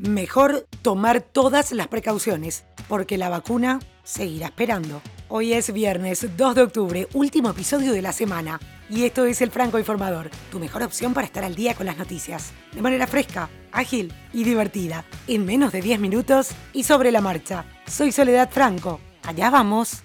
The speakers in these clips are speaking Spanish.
mejor tomar todas las precauciones, porque la vacuna seguirá esperando. Hoy es viernes 2 de octubre, último episodio de la semana, y esto es El Franco Informador, tu mejor opción para estar al día con las noticias, de manera fresca, ágil y divertida, en menos de 10 minutos y sobre la marcha. Soy Soledad Franco, allá vamos.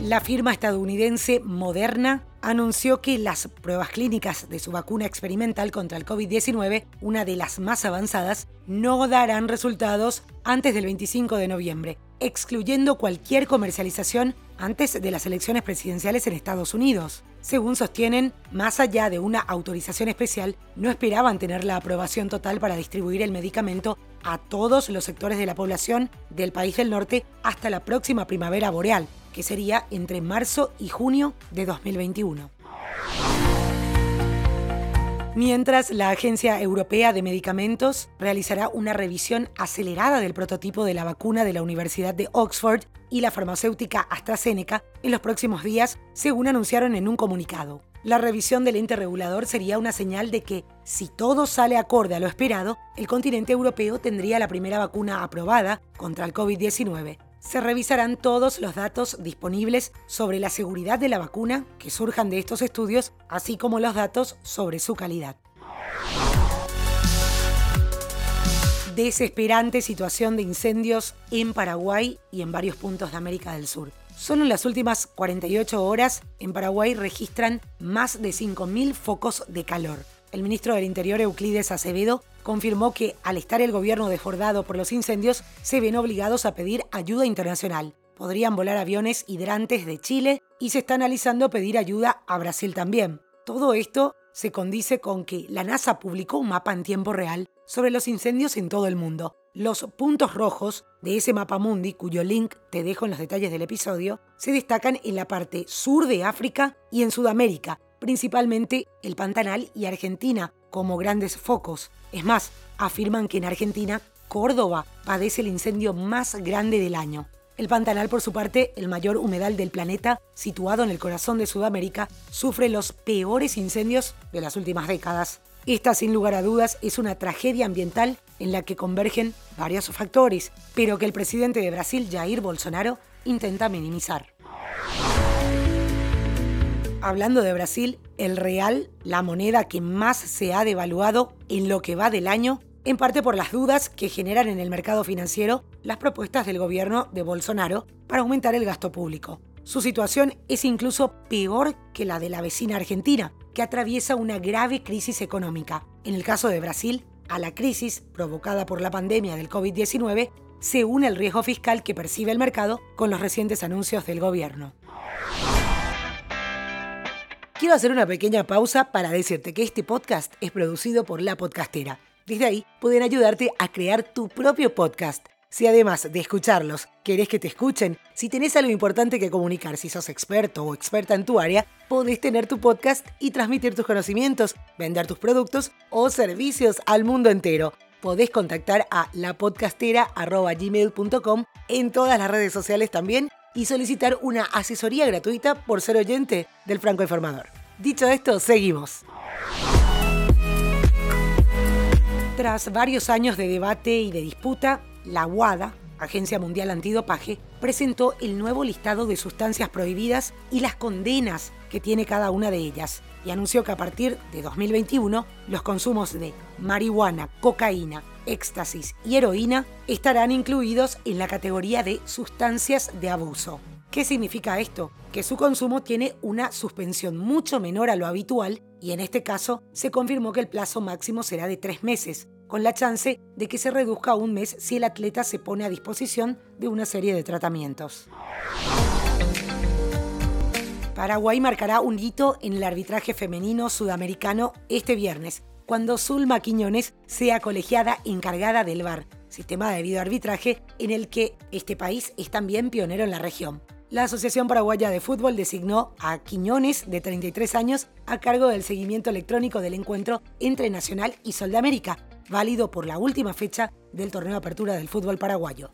La firma estadounidense Moderna anunció que las pruebas clínicas de su vacuna experimental contra el COVID-19, una de las más avanzadas, no darán resultados antes del 25 de noviembre, excluyendo cualquier comercialización antes de las elecciones presidenciales en Estados Unidos. Según sostienen, más allá de una autorización especial, no esperaban tener la aprobación total para distribuir el medicamento a todos los sectores de la población del país del norte hasta la próxima primavera boreal, que sería entre marzo y junio de 2021. Mientras la Agencia Europea de Medicamentos realizará una revisión acelerada del prototipo de la vacuna de la Universidad de Oxford y la farmacéutica AstraZeneca en los próximos días, según anunciaron en un comunicado. La revisión del ente regulador sería una señal de que, si todo sale acorde a lo esperado, el continente europeo tendría la primera vacuna aprobada contra el COVID-19 se revisarán todos los datos disponibles sobre la seguridad de la vacuna que surjan de estos estudios, así como los datos sobre su calidad. Desesperante situación de incendios en Paraguay y en varios puntos de América del Sur. Solo en las últimas 48 horas en Paraguay registran más de 5.000 focos de calor. El ministro del Interior, Euclides Acevedo, confirmó que al estar el gobierno desbordado por los incendios, se ven obligados a pedir ayuda internacional. Podrían volar aviones hidrantes de Chile y se está analizando pedir ayuda a Brasil también. Todo esto se condice con que la NASA publicó un mapa en tiempo real sobre los incendios en todo el mundo. Los puntos rojos de ese mapa mundi, cuyo link te dejo en los detalles del episodio, se destacan en la parte sur de África y en Sudamérica, principalmente el Pantanal y Argentina, como grandes focos. Es más, afirman que en Argentina, Córdoba padece el incendio más grande del año. El Pantanal, por su parte, el mayor humedal del planeta, situado en el corazón de Sudamérica, sufre los peores incendios de las últimas décadas. Esta, sin lugar a dudas, es una tragedia ambiental en la que convergen varios factores, pero que el presidente de Brasil, Jair Bolsonaro, intenta minimizar. Hablando de Brasil, el real, la moneda que más se ha devaluado en lo que va del año, en parte por las dudas que generan en el mercado financiero las propuestas del gobierno de Bolsonaro para aumentar el gasto público. Su situación es incluso peor que la de la vecina Argentina, que atraviesa una grave crisis económica. En el caso de Brasil, a la crisis provocada por la pandemia del COVID-19 se une el riesgo fiscal que percibe el mercado con los recientes anuncios del gobierno quiero hacer una pequeña pausa para decirte que este podcast es producido por La Podcastera. Desde ahí pueden ayudarte a crear tu propio podcast. Si además de escucharlos, querés que te escuchen, si tenés algo importante que comunicar, si sos experto o experta en tu área, podés tener tu podcast y transmitir tus conocimientos, vender tus productos o servicios al mundo entero. Podés contactar a lapodcastera.gmail.com en todas las redes sociales también y solicitar una asesoría gratuita por ser oyente del Franco Informador. Dicho esto, seguimos. Tras varios años de debate y de disputa, la WADA, Agencia Mundial Antidopaje, presentó el nuevo listado de sustancias prohibidas y las condenas que tiene cada una de ellas, y anunció que a partir de 2021 los consumos de marihuana, cocaína, éxtasis y heroína estarán incluidos en la categoría de sustancias de abuso. ¿Qué significa esto? Que su consumo tiene una suspensión mucho menor a lo habitual y en este caso se confirmó que el plazo máximo será de tres meses, con la chance de que se reduzca a un mes si el atleta se pone a disposición de una serie de tratamientos. Paraguay marcará un hito en el arbitraje femenino sudamericano este viernes, cuando Zulma Quiñones sea colegiada encargada del VAR, sistema de videoarbitraje en el que este país es también pionero en la región. La Asociación Paraguaya de Fútbol designó a Quiñones, de 33 años, a cargo del seguimiento electrónico del encuentro entre Nacional y Sol de América, válido por la última fecha del torneo de apertura del fútbol paraguayo.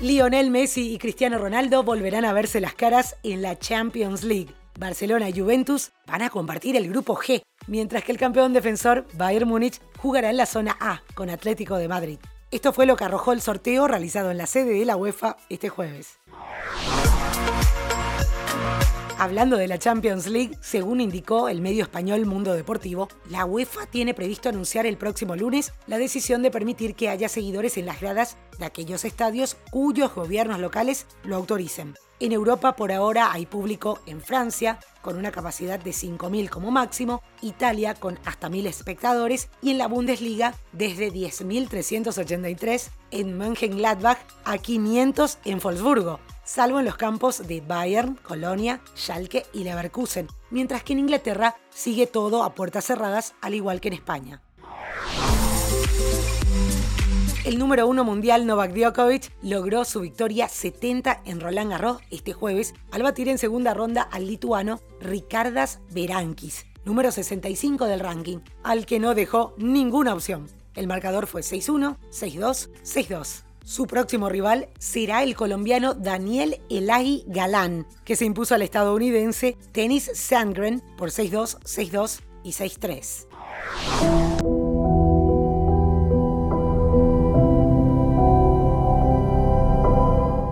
Lionel Messi y Cristiano Ronaldo volverán a verse las caras en la Champions League. Barcelona y Juventus van a compartir el grupo G, mientras que el campeón defensor Bayern Múnich jugará en la zona A con Atlético de Madrid. Esto fue lo que arrojó el sorteo realizado en la sede de la UEFA este jueves. Hablando de la Champions League, según indicó el medio español Mundo Deportivo, la UEFA tiene previsto anunciar el próximo lunes la decisión de permitir que haya seguidores en las gradas de aquellos estadios cuyos gobiernos locales lo autoricen. En Europa por ahora hay público en Francia, con una capacidad de 5.000 como máximo, Italia con hasta 1.000 espectadores y en la Bundesliga desde 10.383 en Mönchengladbach a 500 en Wolfsburgo salvo en los campos de Bayern, Colonia, Schalke y Leverkusen, mientras que en Inglaterra sigue todo a puertas cerradas, al igual que en España. El número uno mundial Novak Djokovic logró su victoria 70 en Roland Garros este jueves al batir en segunda ronda al lituano Ricardas Berankis, número 65 del ranking, al que no dejó ninguna opción. El marcador fue 6-1, 6-2, 6-2. Su próximo rival será el colombiano Daniel Elagi Galán, que se impuso al estadounidense Tennis Sandgren por 6-2, 6-2 y 6-3.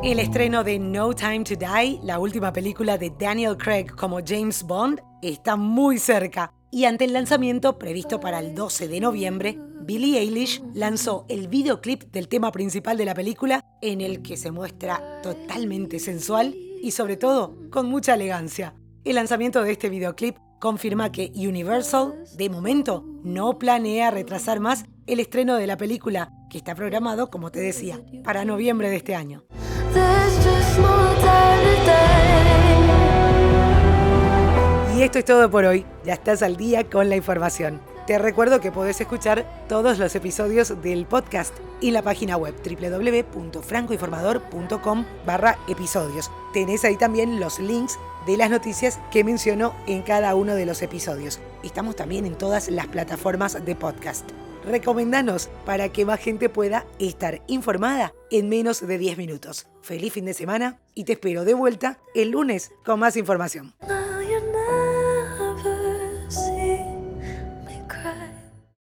El estreno de No Time to Die, la última película de Daniel Craig como James Bond, está muy cerca y ante el lanzamiento previsto para el 12 de noviembre, Billie Eilish lanzó el videoclip del tema principal de la película en el que se muestra totalmente sensual y sobre todo con mucha elegancia. El lanzamiento de este videoclip confirma que Universal, de momento, no planea retrasar más el estreno de la película, que está programado, como te decía, para noviembre de este año. Y esto es todo por hoy. Ya estás al día con la información. Te recuerdo que podés escuchar todos los episodios del podcast en la página web www.francoinformador.com barra episodios. Tenés ahí también los links de las noticias que menciono en cada uno de los episodios. Estamos también en todas las plataformas de podcast. Recomendanos para que más gente pueda estar informada en menos de 10 minutos. Feliz fin de semana y te espero de vuelta el lunes con más información.